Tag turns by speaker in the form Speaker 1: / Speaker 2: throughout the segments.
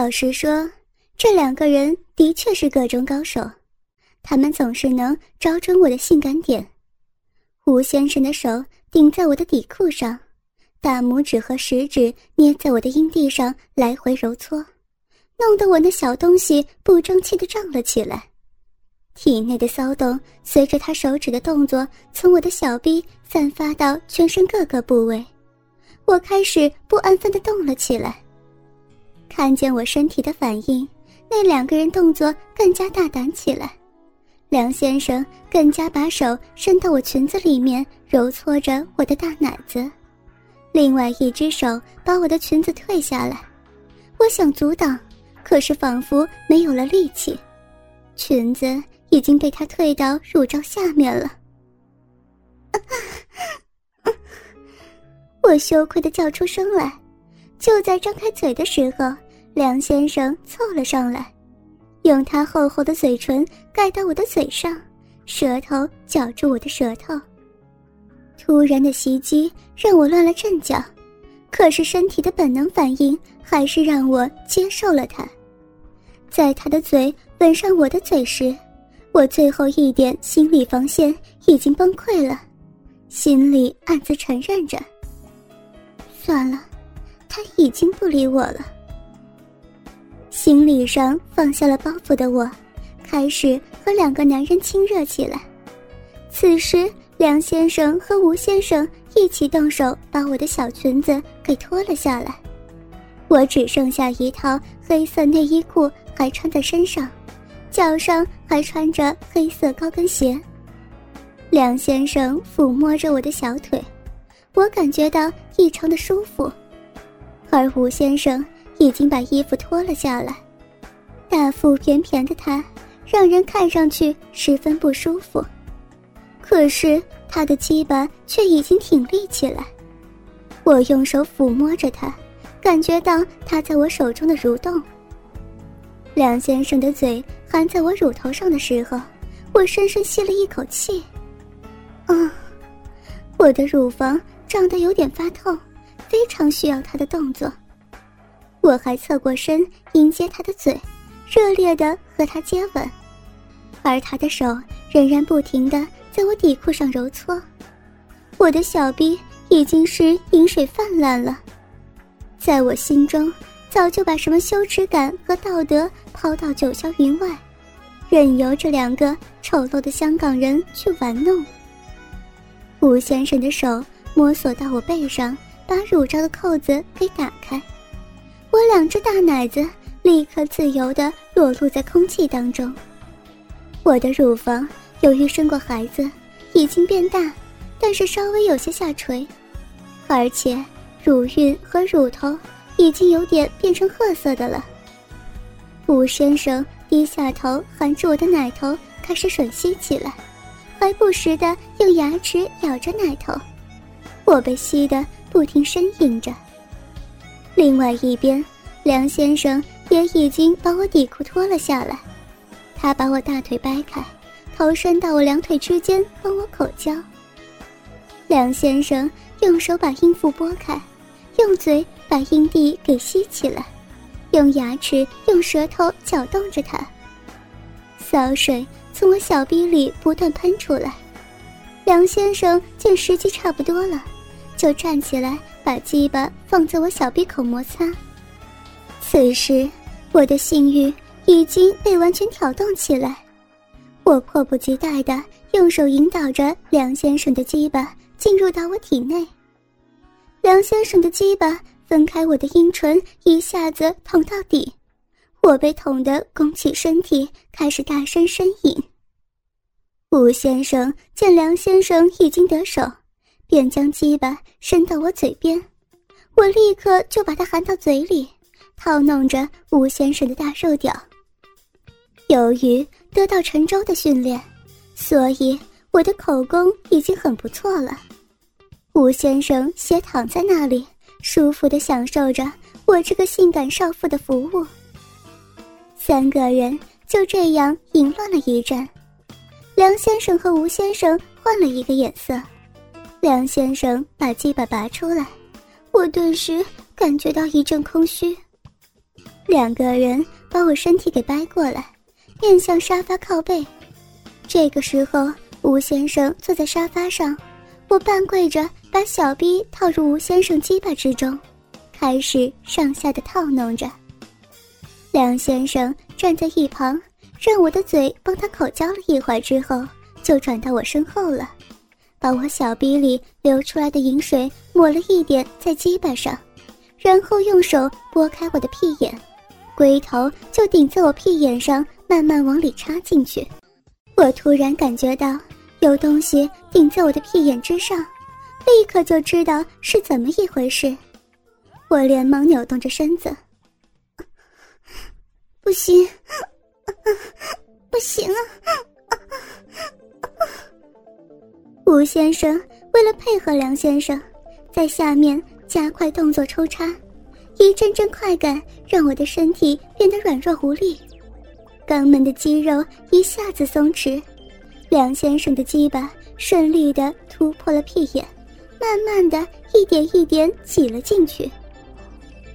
Speaker 1: 老实说，这两个人的确是个中高手，他们总是能找准我的性感点。吴先生的手顶在我的底裤上，大拇指和食指捏在我的阴蒂上来回揉搓，弄得我那小东西不争气的胀了起来。体内的骚动随着他手指的动作从我的小臂散发到全身各个部位，我开始不安分的动了起来。看见我身体的反应，那两个人动作更加大胆起来。梁先生更加把手伸到我裙子里面，揉搓着我的大奶子，另外一只手把我的裙子退下来。我想阻挡，可是仿佛没有了力气，裙子已经被他退到乳罩下面了。我羞愧的叫出声来，就在张开嘴的时候，梁先生凑了上来。用他厚厚的嘴唇盖到我的嘴上，舌头绞住我的舌头。突然的袭击让我乱了阵脚，可是身体的本能反应还是让我接受了他。在他的嘴吻上我的嘴时，我最后一点心理防线已经崩溃了，心里暗自承认着：算了，他已经不理我了。心理上放下了包袱的我，开始和两个男人亲热起来。此时，梁先生和吴先生一起动手，把我的小裙子给脱了下来。我只剩下一套黑色内衣裤还穿在身上，脚上还穿着黑色高跟鞋。梁先生抚摸着我的小腿，我感觉到异常的舒服，而吴先生。已经把衣服脱了下来，大腹便便的他，让人看上去十分不舒服。可是他的鸡巴却已经挺立起来，我用手抚摸着他，感觉到他在我手中的蠕动。梁先生的嘴含在我乳头上的时候，我深深吸了一口气。啊，我的乳房胀得有点发痛，非常需要他的动作。我还侧过身迎接他的嘴，热烈的和他接吻，而他的手仍然不停的在我底裤上揉搓，我的小臂已经是饮水泛滥了，在我心中早就把什么羞耻感和道德抛到九霄云外，任由这两个丑陋的香港人去玩弄。吴先生的手摸索到我背上，把乳罩的扣子给打开。我两只大奶子立刻自由地裸露在空气当中。我的乳房由于生过孩子，已经变大，但是稍微有些下垂，而且乳晕和乳头已经有点变成褐色的了。吴先生低下头含住我的奶头，开始吮吸起来，还不时地用牙齿咬着奶头。我被吸得不停呻吟着。另外一边，梁先生也已经把我底裤脱了下来，他把我大腿掰开，头伸到我两腿之间帮我口交。梁先生用手把阴腹拨开，用嘴把阴蒂给吸起来，用牙齿、用舌头搅动着它。骚水从我小逼里不断喷出来，梁先生见时机差不多了，就站起来。把鸡巴放在我小鼻口摩擦，此时我的性欲已经被完全挑动起来，我迫不及待地用手引导着梁先生的鸡巴进入到我体内。梁先生的鸡巴分开我的阴唇，一下子捅到底，我被捅得弓起身体，开始大声呻吟。吴先生见梁先生已经得手。便将鸡巴伸到我嘴边，我立刻就把它含到嘴里，套弄着吴先生的大肉屌。由于得到陈州的训练，所以我的口功已经很不错了。吴先生斜躺在那里，舒服地享受着我这个性感少妇的服务。三个人就这样淫乱了一阵，梁先生和吴先生换了一个眼色。梁先生把鸡巴拔出来，我顿时感觉到一阵空虚。两个人把我身体给掰过来，面向沙发靠背。这个时候，吴先生坐在沙发上，我半跪着，把小逼套入吴先生鸡巴之中，开始上下的套弄着。梁先生站在一旁，让我的嘴帮他口交了一会儿之后，就转到我身后了，把我小臂里流出来的饮水抹了一点在鸡巴上，然后用手拨开我的屁眼，龟头就顶在我屁眼上，慢慢往里插进去。我突然感觉到有东西顶在我的屁眼之上，立刻就知道是怎么一回事。我连忙扭动着身子，不行，不行啊！吴先生为了配合梁先生，在下面加快动作抽插，一阵阵快感让我的身体变得软弱无力。肛门的肌肉一下子松弛，梁先生的鸡巴顺利的突破了屁眼，慢慢的一点一点挤了进去。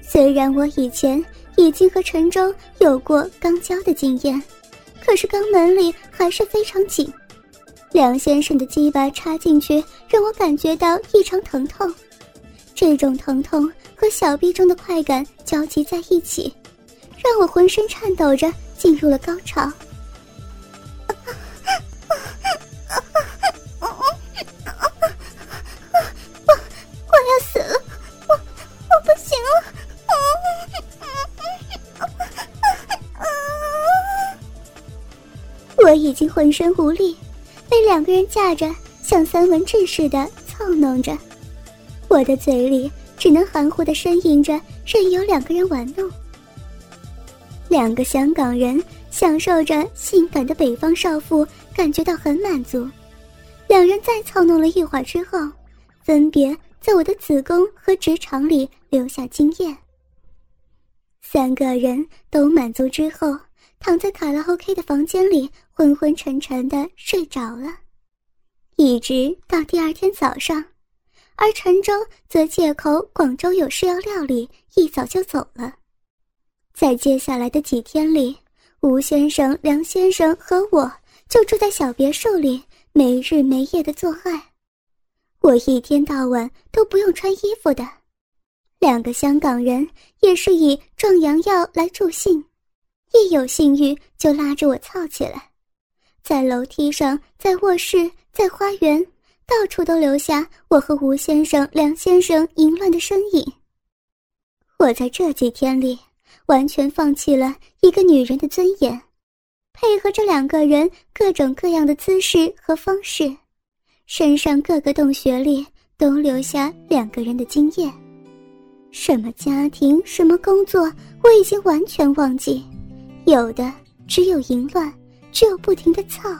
Speaker 1: 虽然我以前已经和陈州有过肛交的经验，可是肛门里还是非常紧。梁先生的鸡巴插进去，让我感觉到异常疼痛，这种疼痛和小臂中的快感交集在一起，让我浑身颤抖着。进入了高潮，我要死了，我我不行了，我已经浑身无力，被两个人架着，像三文治似的操弄着，我的嘴里只能含糊的呻吟着，任由两个人玩弄。两个香港人享受着性感的北方少妇，感觉到很满足。两人再操弄了一会儿之后，分别在我的子宫和直肠里留下精液。三个人都满足之后，躺在卡拉 OK 的房间里，昏昏沉沉的睡着了，一直到第二天早上。而陈州则借口广州有事要料理，一早就走了。在接下来的几天里，吴先生、梁先生和我就住在小别墅里，没日没夜的做爱。我一天到晚都不用穿衣服的。两个香港人也是以壮阳药来助兴，一有性欲就拉着我操起来，在楼梯上，在卧室，在花园，到处都留下我和吴先生、梁先生淫乱的身影。我在这几天里。完全放弃了一个女人的尊严，配合着两个人各种各样的姿势和方式，身上各个洞穴里都留下两个人的经验。什么家庭，什么工作，我已经完全忘记，有的只有淫乱，只有不停的操。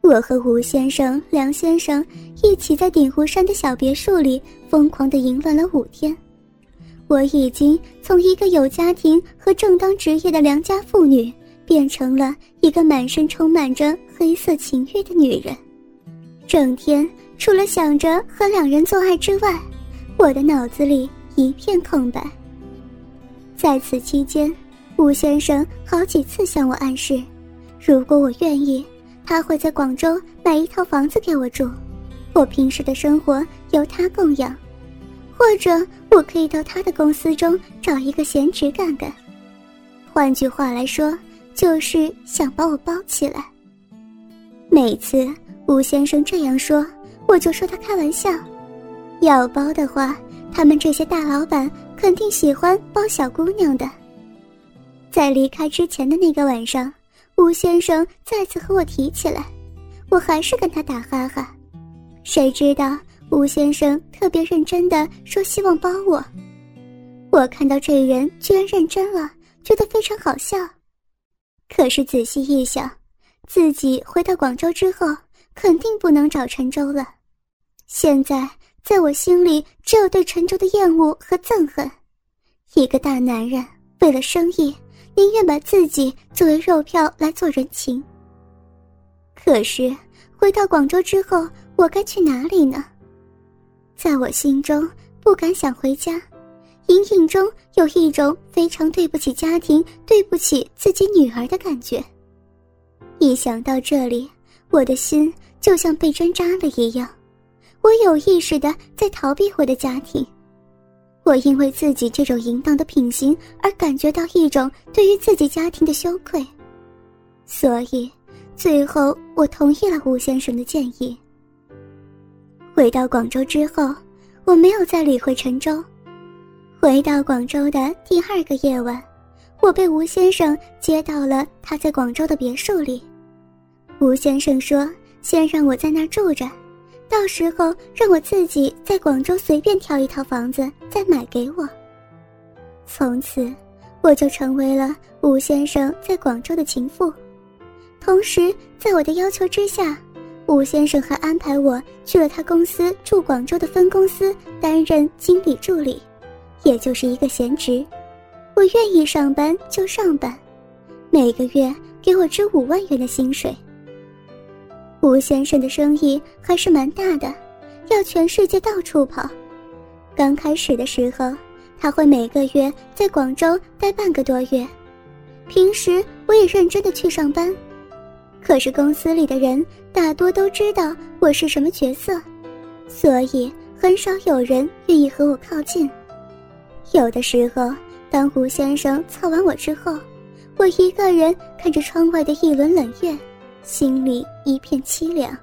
Speaker 1: 我和吴先生、梁先生一起在鼎湖山的小别墅里疯狂的淫乱了五天。我已经从一个有家庭和正当职业的良家妇女，变成了一个满身充满着黑色情欲的女人，整天除了想着和两人做爱之外，我的脑子里一片空白。在此期间，吴先生好几次向我暗示，如果我愿意，他会在广州买一套房子给我住，我平时的生活由他供养。或者我可以到他的公司中找一个闲职干干，换句话来说，就是想把我包起来。每次吴先生这样说，我就说他开玩笑。要包的话，他们这些大老板肯定喜欢包小姑娘的。在离开之前的那个晚上，吴先生再次和我提起来，我还是跟他打哈哈。谁知道？吴先生特别认真的说：“希望帮我。”我看到这人居然认真了，觉得非常好笑。可是仔细一想，自己回到广州之后，肯定不能找陈州了。现在在我心里，只有对陈州的厌恶和憎恨。一个大男人为了生意，宁愿把自己作为肉票来做人情。可是回到广州之后，我该去哪里呢？在我心中，不敢想回家，隐隐中有一种非常对不起家庭、对不起自己女儿的感觉。一想到这里，我的心就像被针扎了一样。我有意识的在逃避我的家庭，我因为自己这种淫荡的品行而感觉到一种对于自己家庭的羞愧，所以最后我同意了吴先生的建议。回到广州之后，我没有再理会陈州。回到广州的第二个夜晚，我被吴先生接到了他在广州的别墅里。吴先生说：“先让我在那儿住着。”到时候让我自己在广州随便挑一套房子再买给我。从此，我就成为了吴先生在广州的情妇。同时，在我的要求之下，吴先生还安排我去了他公司驻广州的分公司担任经理助理，也就是一个闲职。我愿意上班就上班，每个月给我支五万元的薪水。吴先生的生意还是蛮大的，要全世界到处跑。刚开始的时候，他会每个月在广州待半个多月。平时我也认真的去上班，可是公司里的人大多都知道我是什么角色，所以很少有人愿意和我靠近。有的时候，当吴先生操完我之后，我一个人看着窗外的一轮冷月。心里一片凄凉。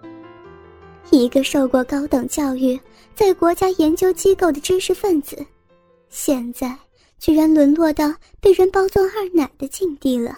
Speaker 1: 一个受过高等教育、在国家研究机构的知识分子，现在居然沦落到被人包做二奶的境地了。